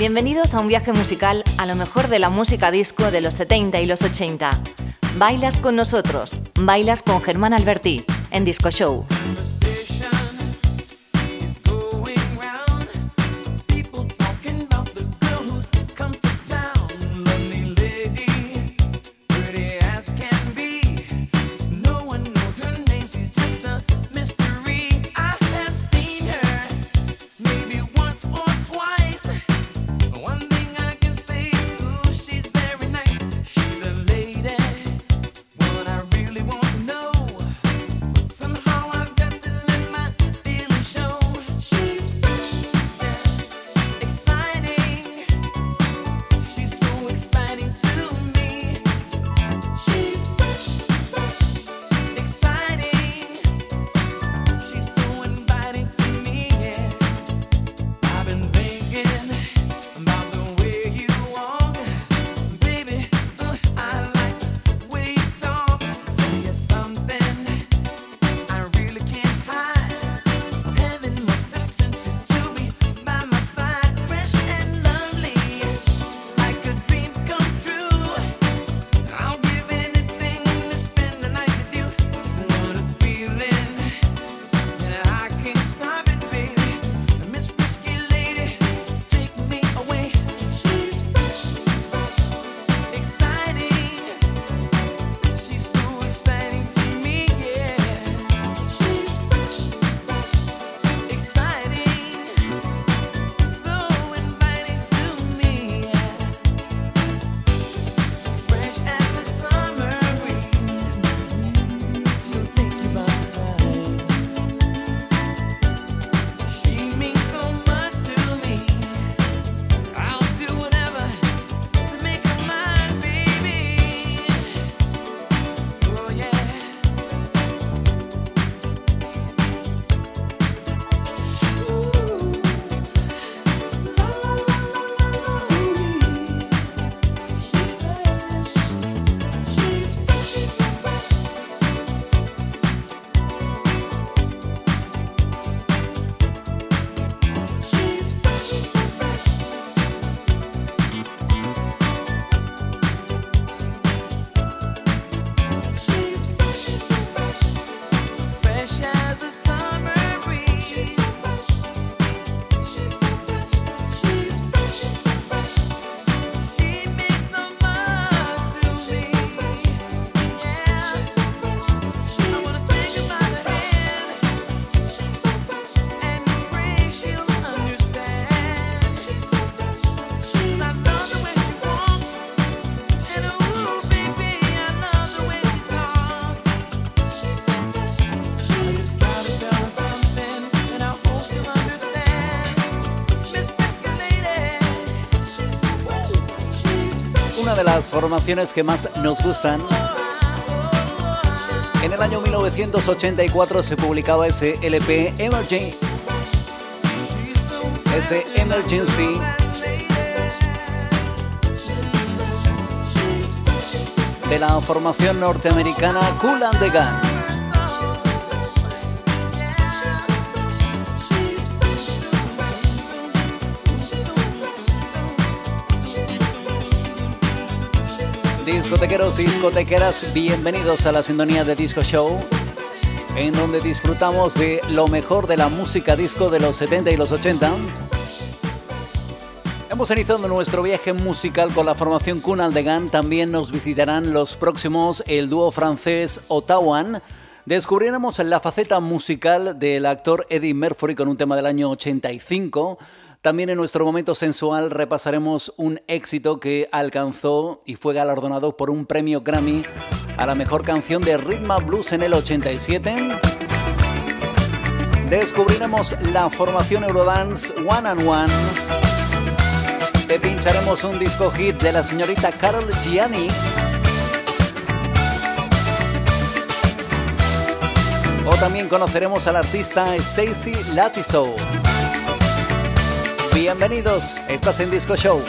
Bienvenidos a un viaje musical a lo mejor de la música disco de los 70 y los 80. Bailas con nosotros, bailas con Germán Alberti en Disco Show. Las formaciones que más nos gustan. En el año 1984 se publicaba ese LP Emergency. Ese Emergency. De la formación norteamericana Cool and the Gun. Discotequeros, discotequeras, bienvenidos a la sintonía de Disco Show, en donde disfrutamos de lo mejor de la música disco de los 70 y los 80. Hemos iniciado nuestro viaje musical con la formación Kunal de Gan. También nos visitarán los próximos el dúo francés Otawan. Descubriremos la faceta musical del actor Eddie Murphy con un tema del año 85. También en nuestro momento sensual repasaremos un éxito que alcanzó y fue galardonado por un premio Grammy a la mejor canción de Rhythm Blues en el 87. Descubriremos la formación Eurodance One and One. Te pincharemos un disco hit de la señorita Carol Gianni. O también conoceremos al artista Stacy Latiso. Bienvenidos, estás en Disco Show.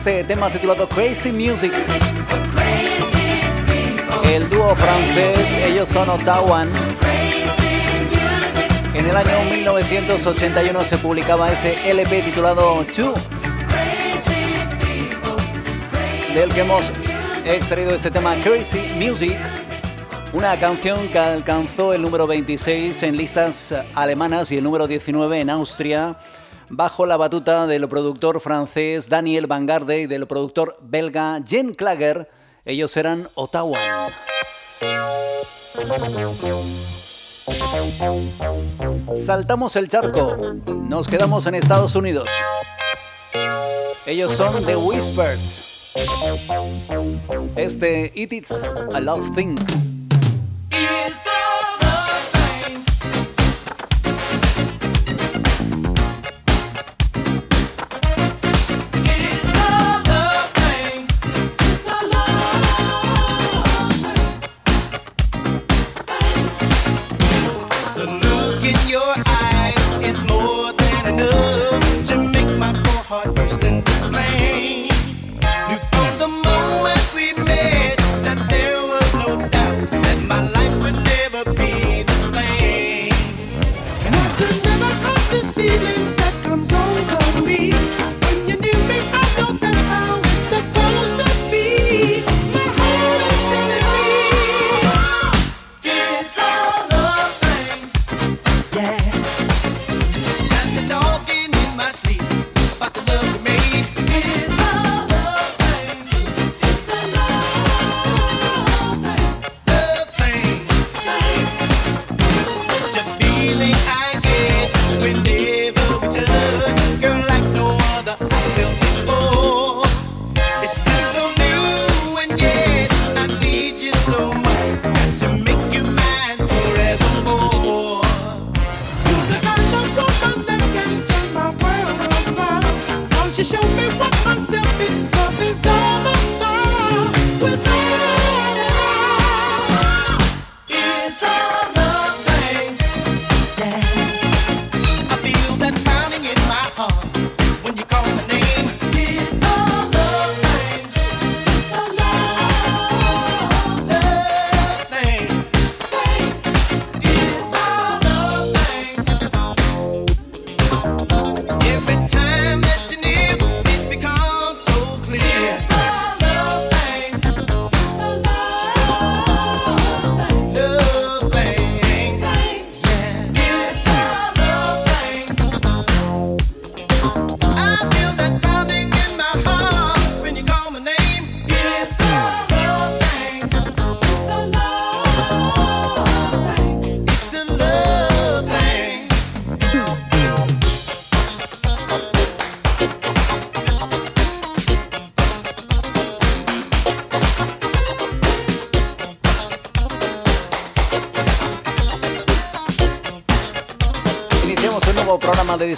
Este tema titulado Crazy Music. El dúo francés, ellos son Ottawa. En el año 1981 se publicaba ese LP titulado Two, del que hemos extraído este tema Crazy Music, una canción que alcanzó el número 26 en listas alemanas y el número 19 en Austria bajo la batuta del productor francés Daniel Vanguarde y del productor belga Jen Klager. Ellos eran Ottawa. Saltamos el charco, nos quedamos en Estados Unidos. Ellos son The Whispers. Este It Is a Love Thing.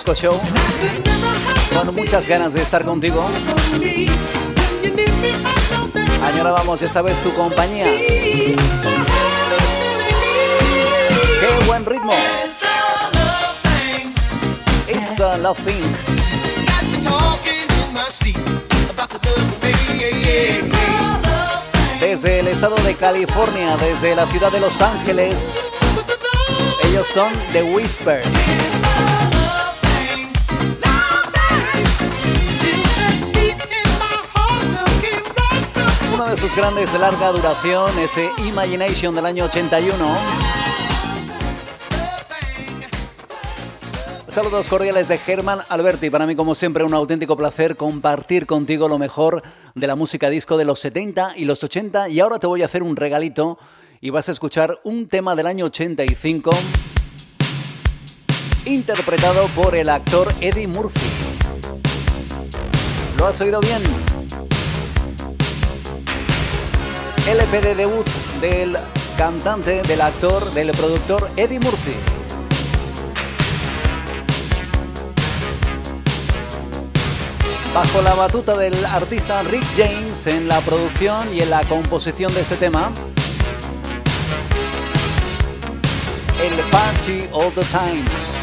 Disco. Con muchas ganas de estar contigo. vamos, ya sabes, tu compañía. Qué buen ritmo. It's a love thing. Desde el estado de California, desde la ciudad de Los Ángeles, ellos son The Whispers. De sus grandes de larga duración, ese Imagination del año 81. Saludos cordiales de Germán Alberti. Para mí, como siempre, un auténtico placer compartir contigo lo mejor de la música disco de los 70 y los 80. Y ahora te voy a hacer un regalito y vas a escuchar un tema del año 85 interpretado por el actor Eddie Murphy. ¿Lo has oído bien? LP de debut del cantante, del actor, del productor Eddie Murphy. Bajo la batuta del artista Rick James en la producción y en la composición de este tema. El Party All the Time.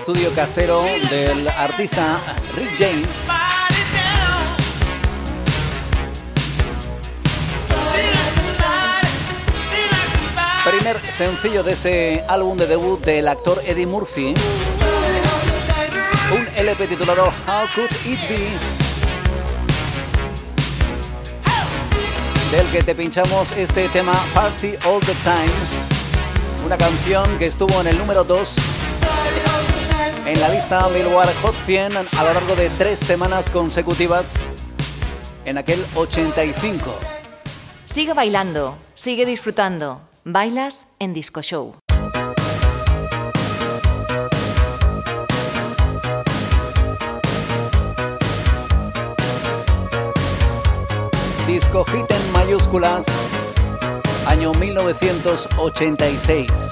Estudio casero del artista Rick James. Primer sencillo de ese álbum de debut del actor Eddie Murphy. Un LP titulado How Could It Be? Del que te pinchamos este tema Party All the Time. Una canción que estuvo en el número 2 en la lista Billboard Hot 100 a lo largo de tres semanas consecutivas en aquel 85. Sigue bailando, sigue disfrutando. Bailas en Disco Show. Disco Hit en mayúsculas, año 1986.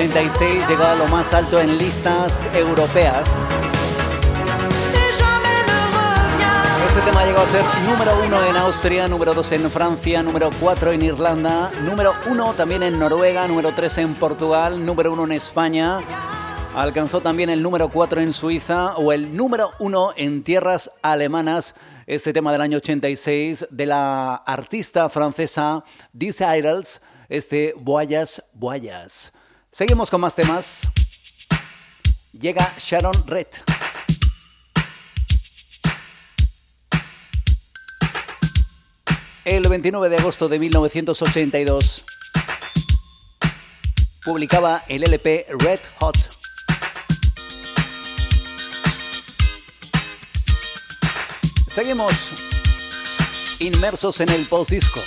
1986 llegó a lo más alto en listas europeas. Este tema llegó a ser número uno en Austria, número dos en Francia, número cuatro en Irlanda, número uno también en Noruega, número tres en Portugal, número uno en España. Alcanzó también el número cuatro en Suiza o el número uno en tierras alemanas este tema del año 86 de la artista francesa These Idols, este Boyas Boyas. Seguimos con más temas. Llega Sharon Red. El 29 de agosto de 1982 publicaba el LP Red Hot Seguimos inmersos en el post-disco.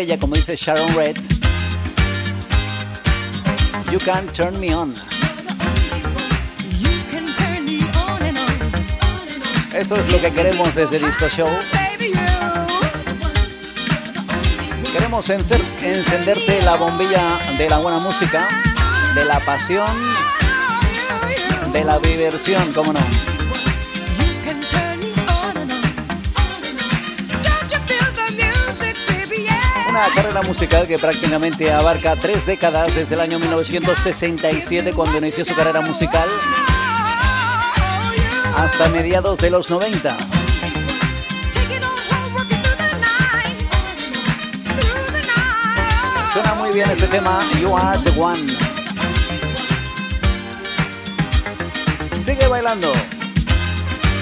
Ella, como dice Sharon Red, You Can Turn Me On. Eso es lo que queremos desde Disco Show. Queremos encenderte la bombilla de la buena música, de la pasión, de la diversión, cómo no. Una carrera musical que prácticamente abarca tres décadas desde el año 1967 cuando inició su carrera musical hasta mediados de los 90. Suena muy bien ese tema, You Are the One. Sigue bailando.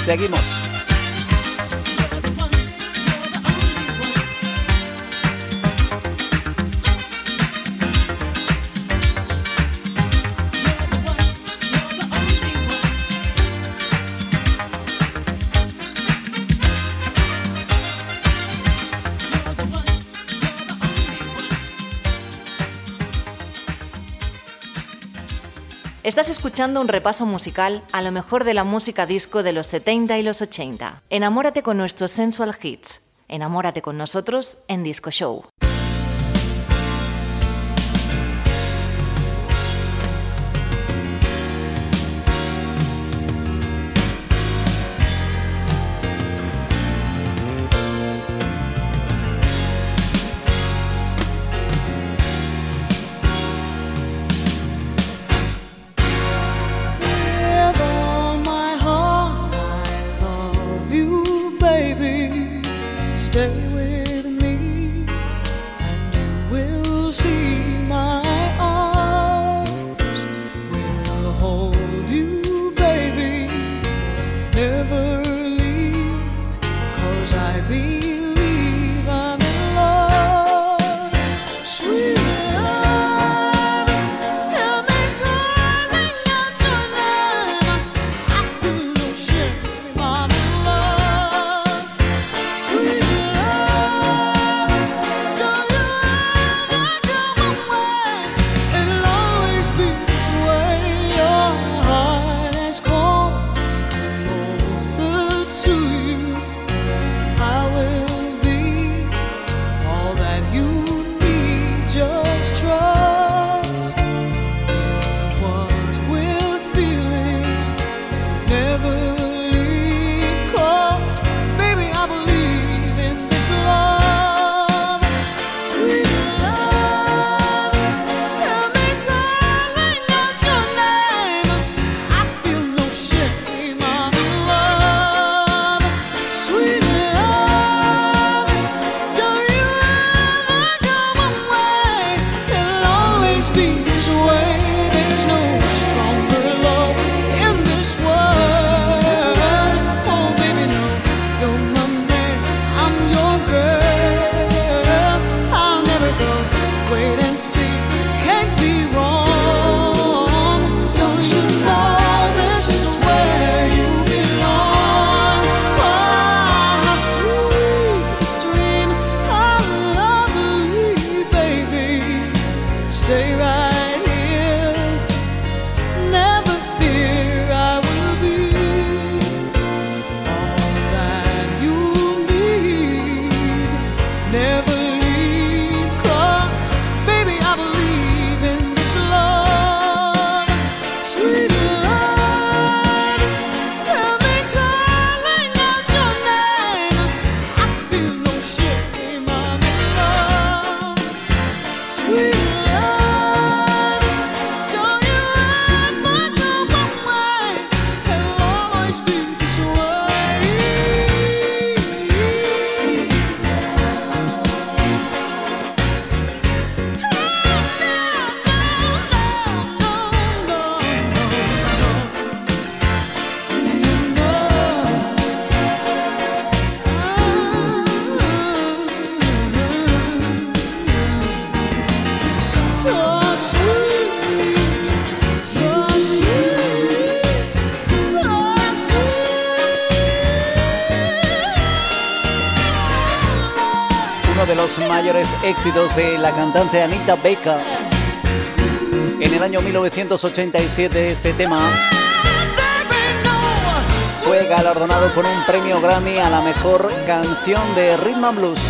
Seguimos. Estás escuchando un repaso musical a lo mejor de la música disco de los 70 y los 80. Enamórate con nuestros sensual hits. Enamórate con nosotros en Disco Show. Éxitos de la cantante Anita Baker. En el año 1987 este tema fue galardonado con un premio Grammy a la mejor canción de rhythm and blues.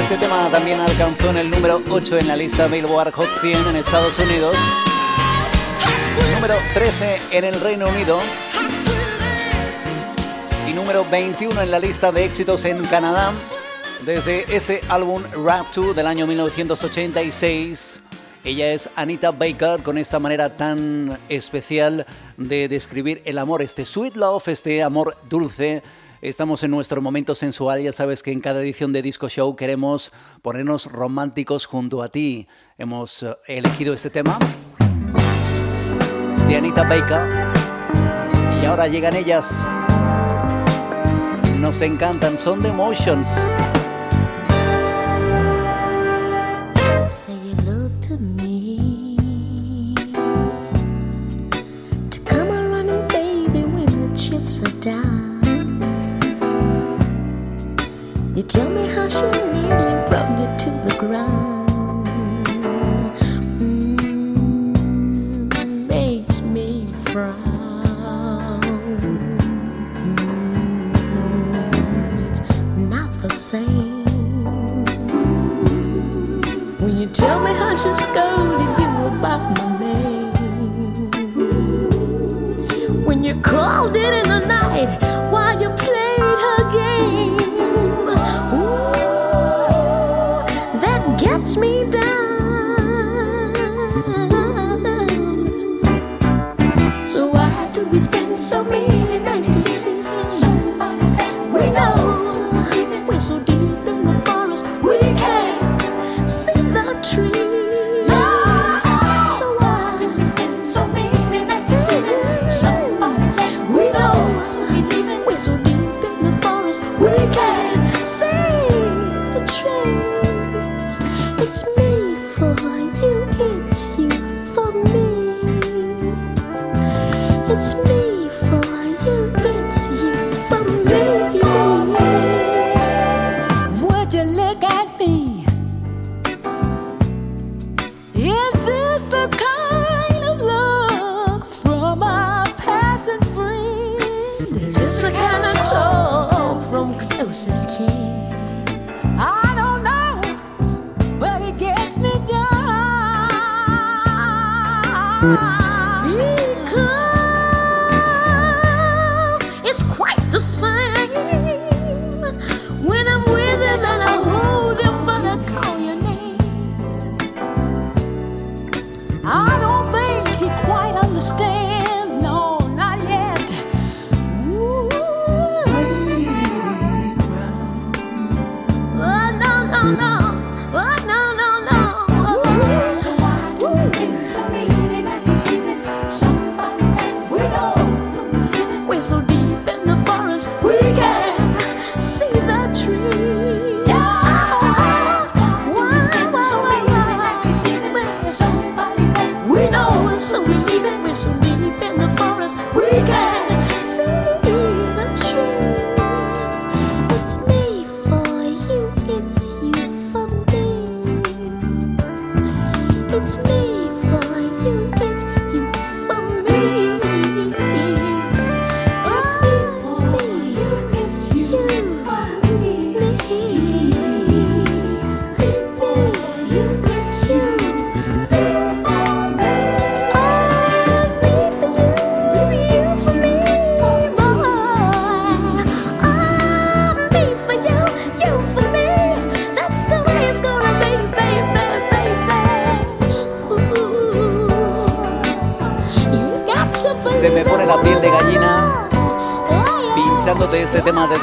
Este tema también alcanzó en el número 8 en la lista Billboard Hot 100 en Estados Unidos, número 13 en el Reino Unido y número 21 en la lista de éxitos en Canadá desde ese álbum Rap 2 del año 1986. Ella es Anita Baker con esta manera tan especial de describir el amor, este sweet love, este amor dulce Estamos en nuestro momento sensual, ya sabes que en cada edición de Disco Show queremos ponernos románticos junto a ti. Hemos eh, elegido este tema de Anita Baker y ahora llegan ellas. Nos encantan, son The Emotions. You tell me how she nearly brought you to the ground. Same. When you tell me how she scolded you about my name. When you called it in the night while you played her game. that gets me down. So why do we spend so many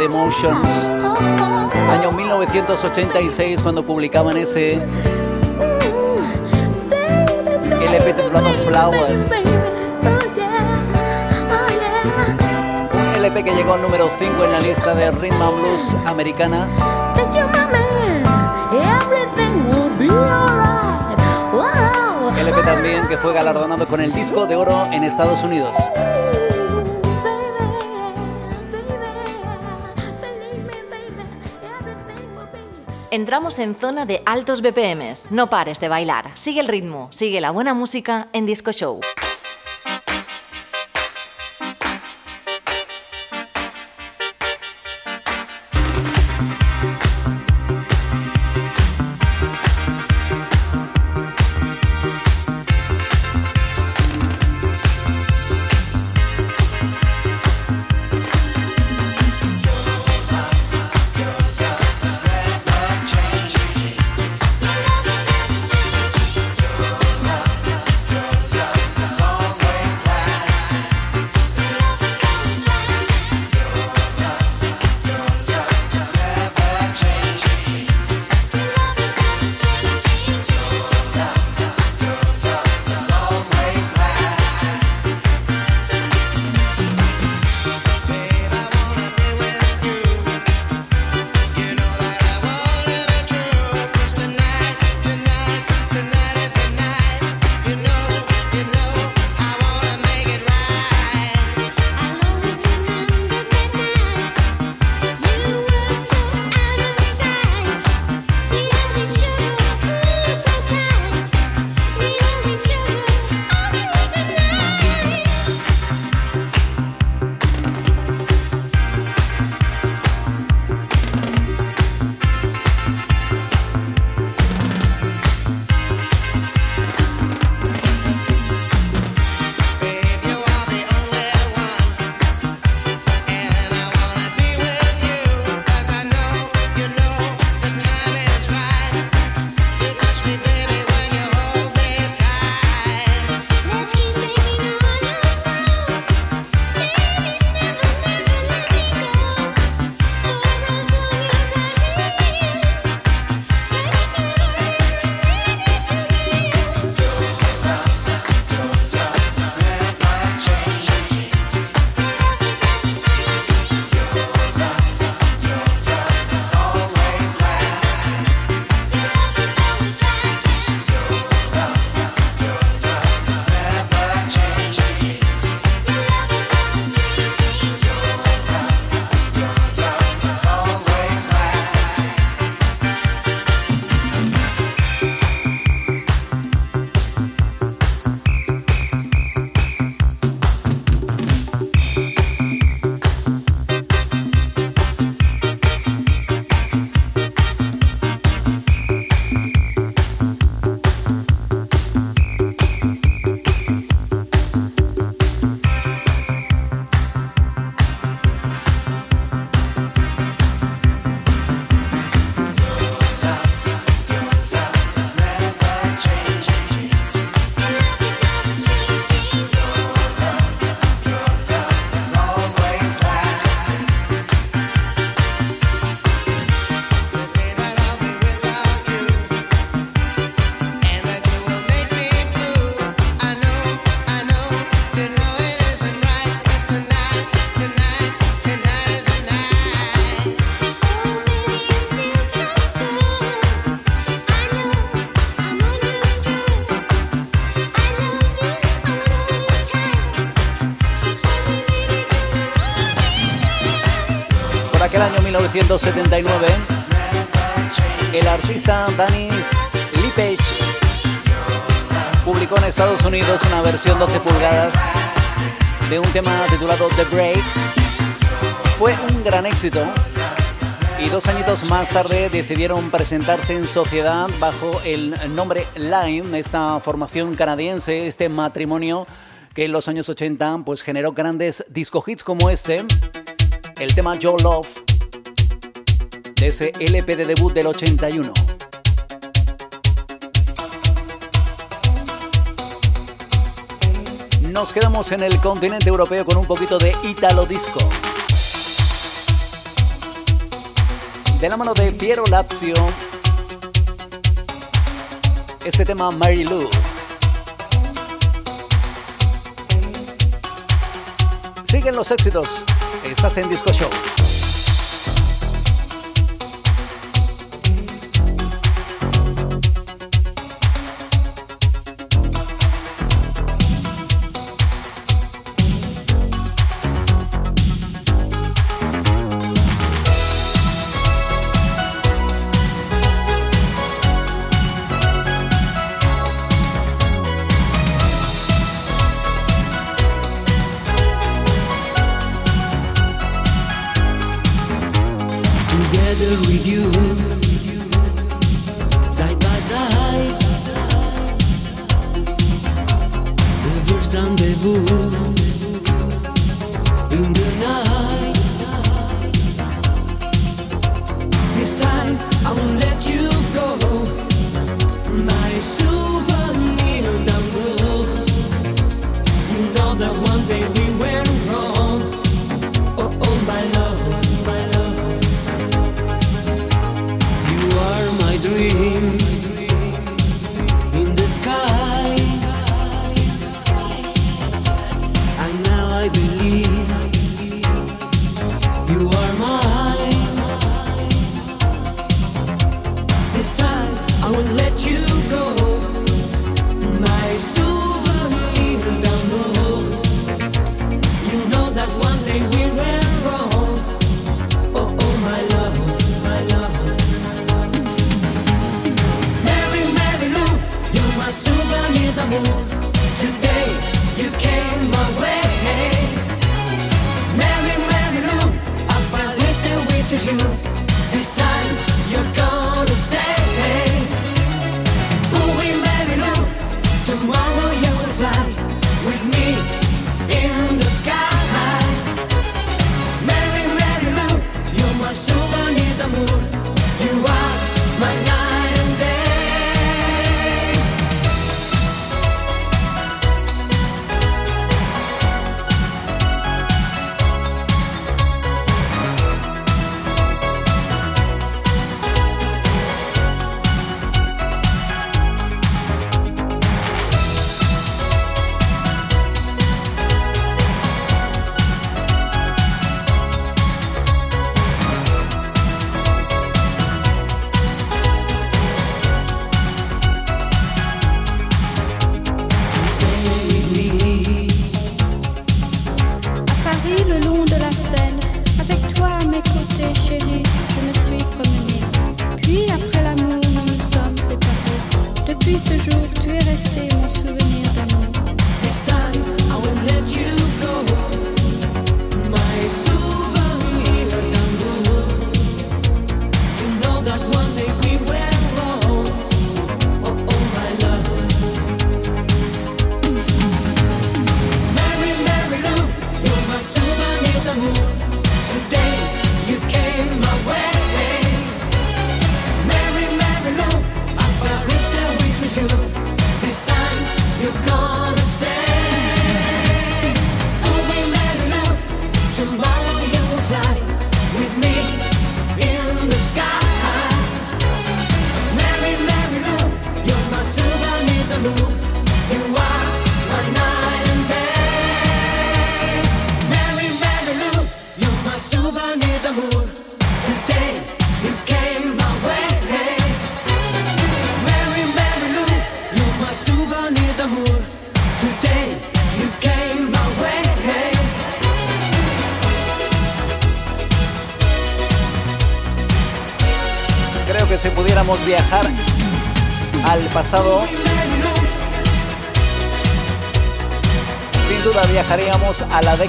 Emotions. Año 1986 cuando publicaban ese LP titulado Flowers. Un LP que llegó al número 5 en la lista de Rhythm and Blues americana. LP también que fue galardonado con el disco de oro en Estados Unidos. Entramos en zona de altos BPMs. No pares de bailar. Sigue el ritmo, sigue la buena música en Disco Show. Aquel año 1979, el artista Danis Lipage publicó en Estados Unidos una versión 12 pulgadas de un tema titulado The Break. Fue un gran éxito y dos añitos más tarde decidieron presentarse en sociedad bajo el nombre Lime, esta formación canadiense, este matrimonio que en los años 80 pues generó grandes disco hits como este el tema Your Love de ese LP de debut del 81. Nos quedamos en el continente europeo con un poquito de Italo Disco. De la mano de Piero Lapsio, este tema Mary Lou. Siguen los éxitos. Estás en Disco Show.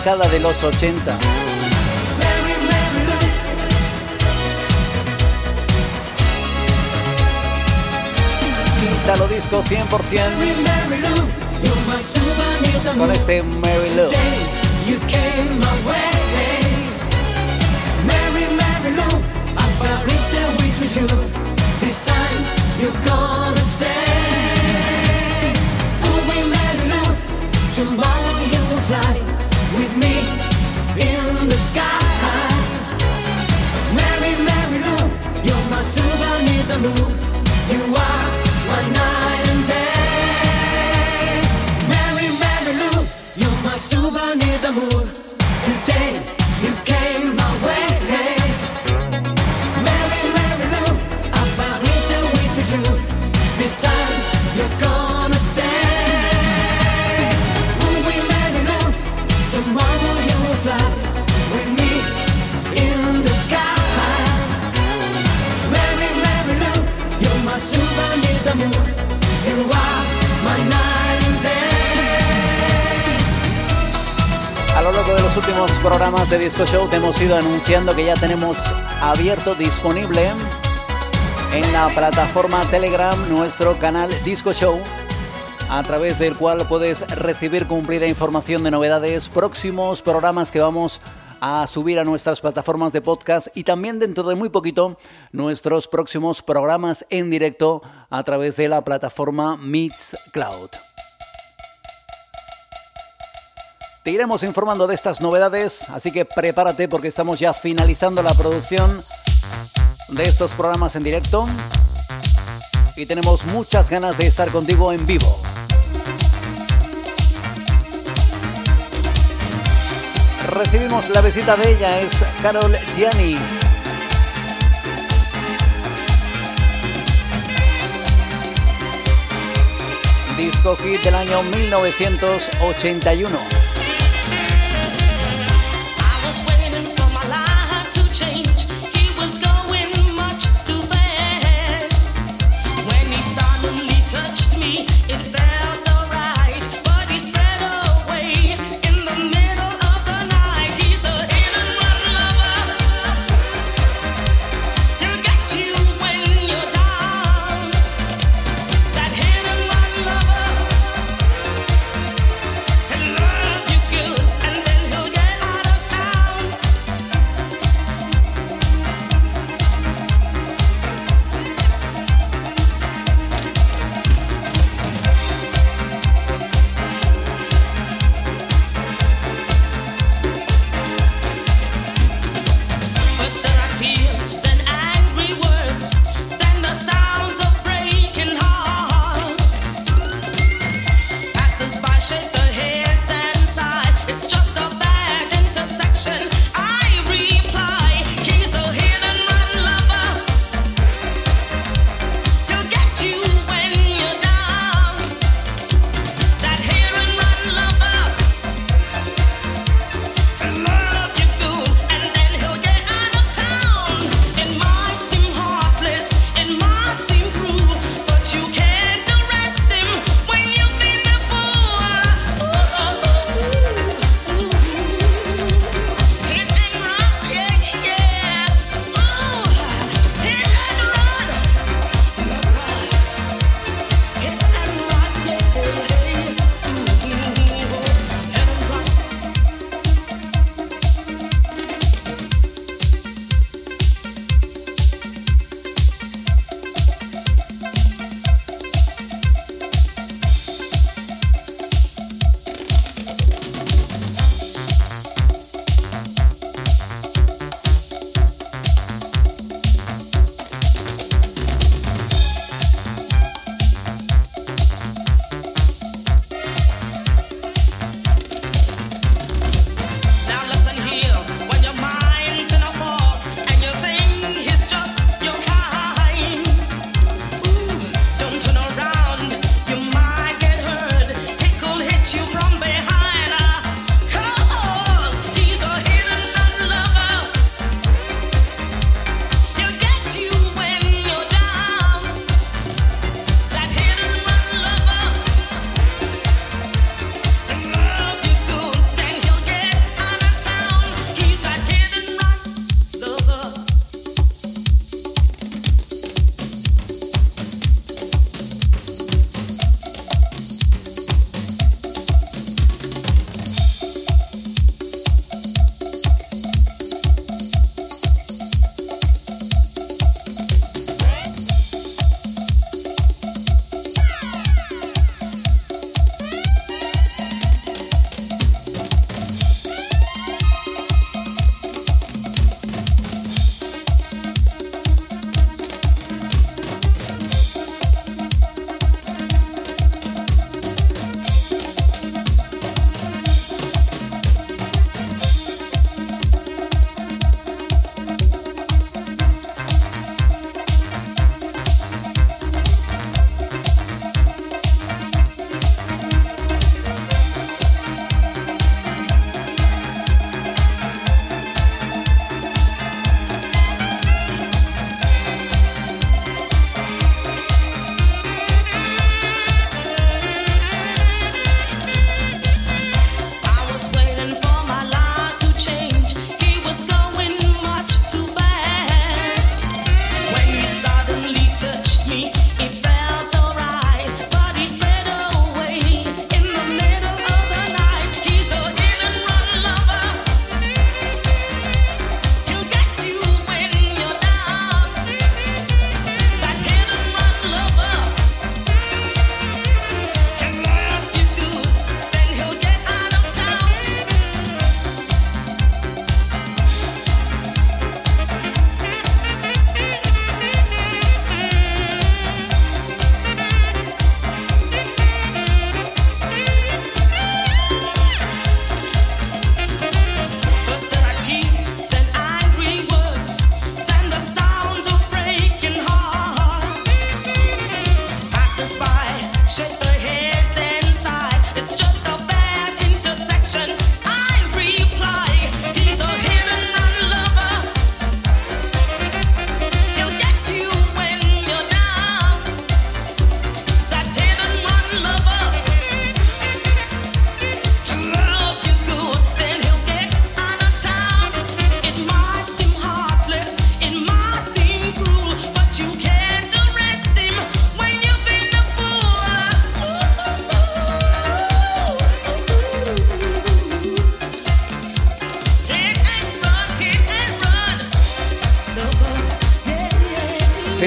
década de los 80. Quítalo disco 100% con este Mary Lou. Disco Show te hemos ido anunciando que ya tenemos abierto, disponible en la plataforma Telegram nuestro canal Disco Show a través del cual puedes recibir cumplida información de novedades, próximos programas que vamos a subir a nuestras plataformas de podcast y también dentro de muy poquito nuestros próximos programas en directo a través de la plataforma Meets Cloud. Te iremos informando de estas novedades, así que prepárate porque estamos ya finalizando la producción de estos programas en directo y tenemos muchas ganas de estar contigo en vivo. Recibimos la visita de ella, es Carol Gianni. Disco hit del año 1981.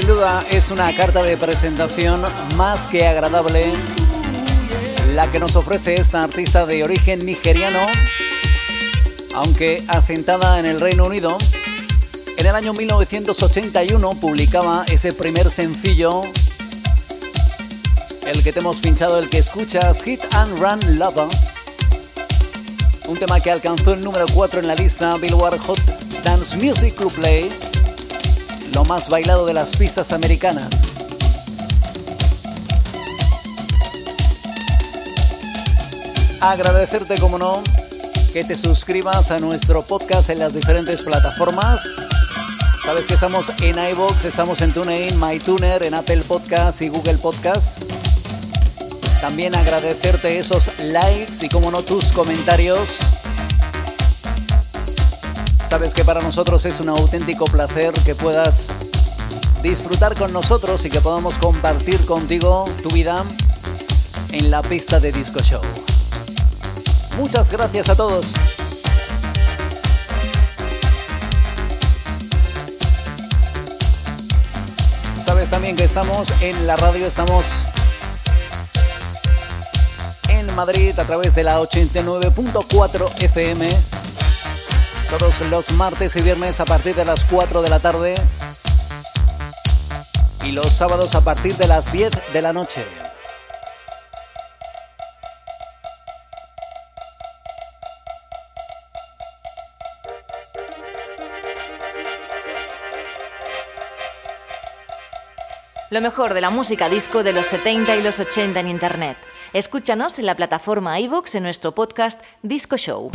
Sin duda es una carta de presentación más que agradable la que nos ofrece esta artista de origen nigeriano, aunque asentada en el Reino Unido. En el año 1981 publicaba ese primer sencillo, el que te hemos pinchado, el que escuchas, Hit and Run Lover, un tema que alcanzó el número 4 en la lista Billboard Hot Dance Music Club Play lo más bailado de las pistas americanas. Agradecerte, como no, que te suscribas a nuestro podcast en las diferentes plataformas. Sabes que estamos en iBox, estamos en TuneIn, MyTuner, en Apple Podcasts y Google Podcasts. También agradecerte esos likes y, como no, tus comentarios Sabes que para nosotros es un auténtico placer que puedas disfrutar con nosotros y que podamos compartir contigo tu vida en la pista de Disco Show. Muchas gracias a todos. Sabes también que estamos en la radio, estamos en Madrid a través de la 89.4 FM todos los martes y viernes a partir de las 4 de la tarde y los sábados a partir de las 10 de la noche. Lo mejor de la música disco de los 70 y los 80 en Internet. Escúchanos en la plataforma iVoox en nuestro podcast Disco Show.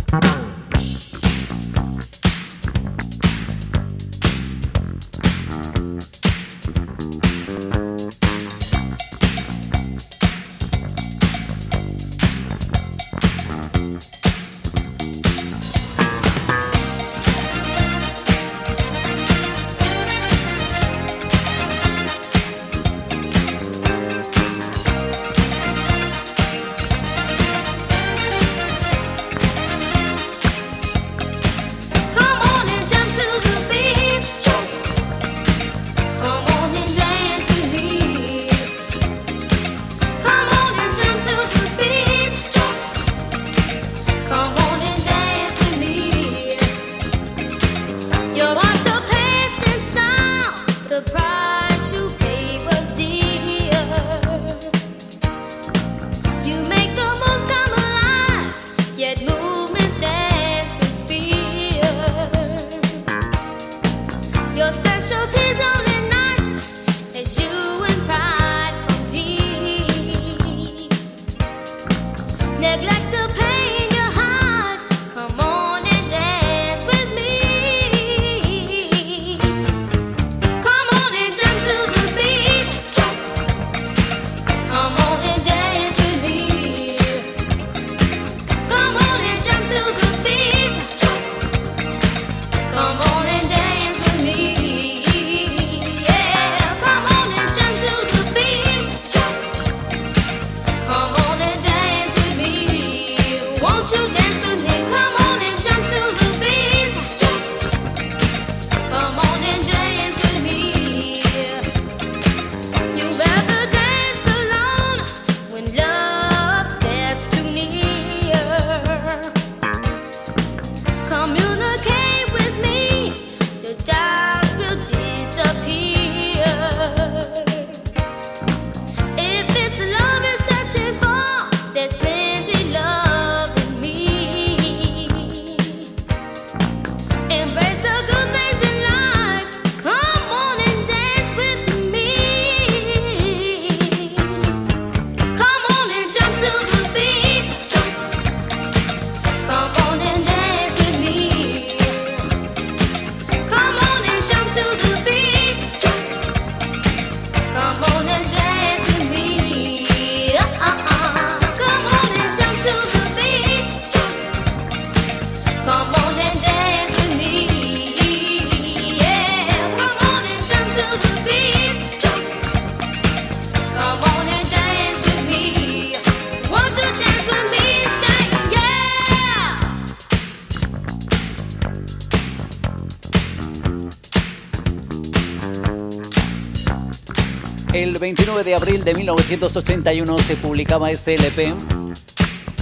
El 29 de abril de 1981 se publicaba este LP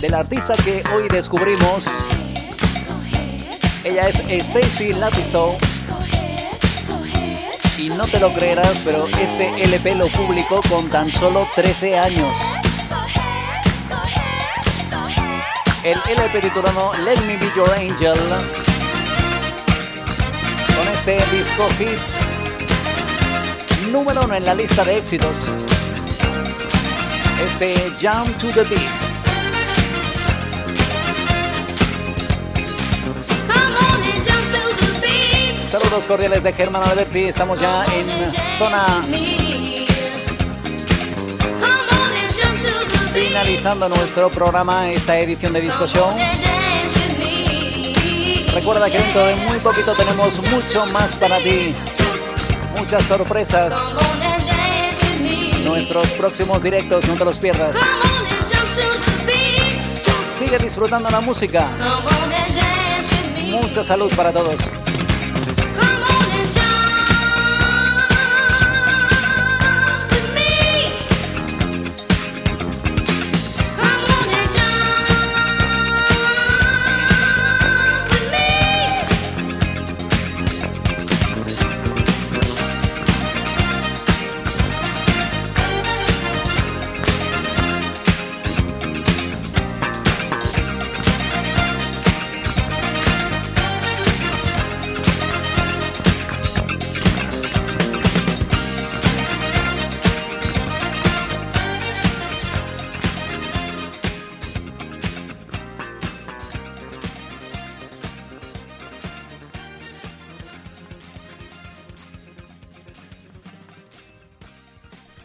del artista que hoy descubrimos. Ella es Stacy Latiso. Y no te lo creerás, pero este LP lo publicó con tan solo 13 años. El LP titulado Let Me Be Your Angel. Con este disco hit número uno en la lista de éxitos. Este Jump to the Beat. Saludos cordiales de Germán Alberti. Estamos ya en zona finalizando nuestro programa, esta edición de Disco Show. Recuerda que dentro de muy poquito tenemos mucho más para ti. Muchas sorpresas. Nuestros próximos directos, no te los pierdas. Sigue disfrutando la música. Mucha salud para todos.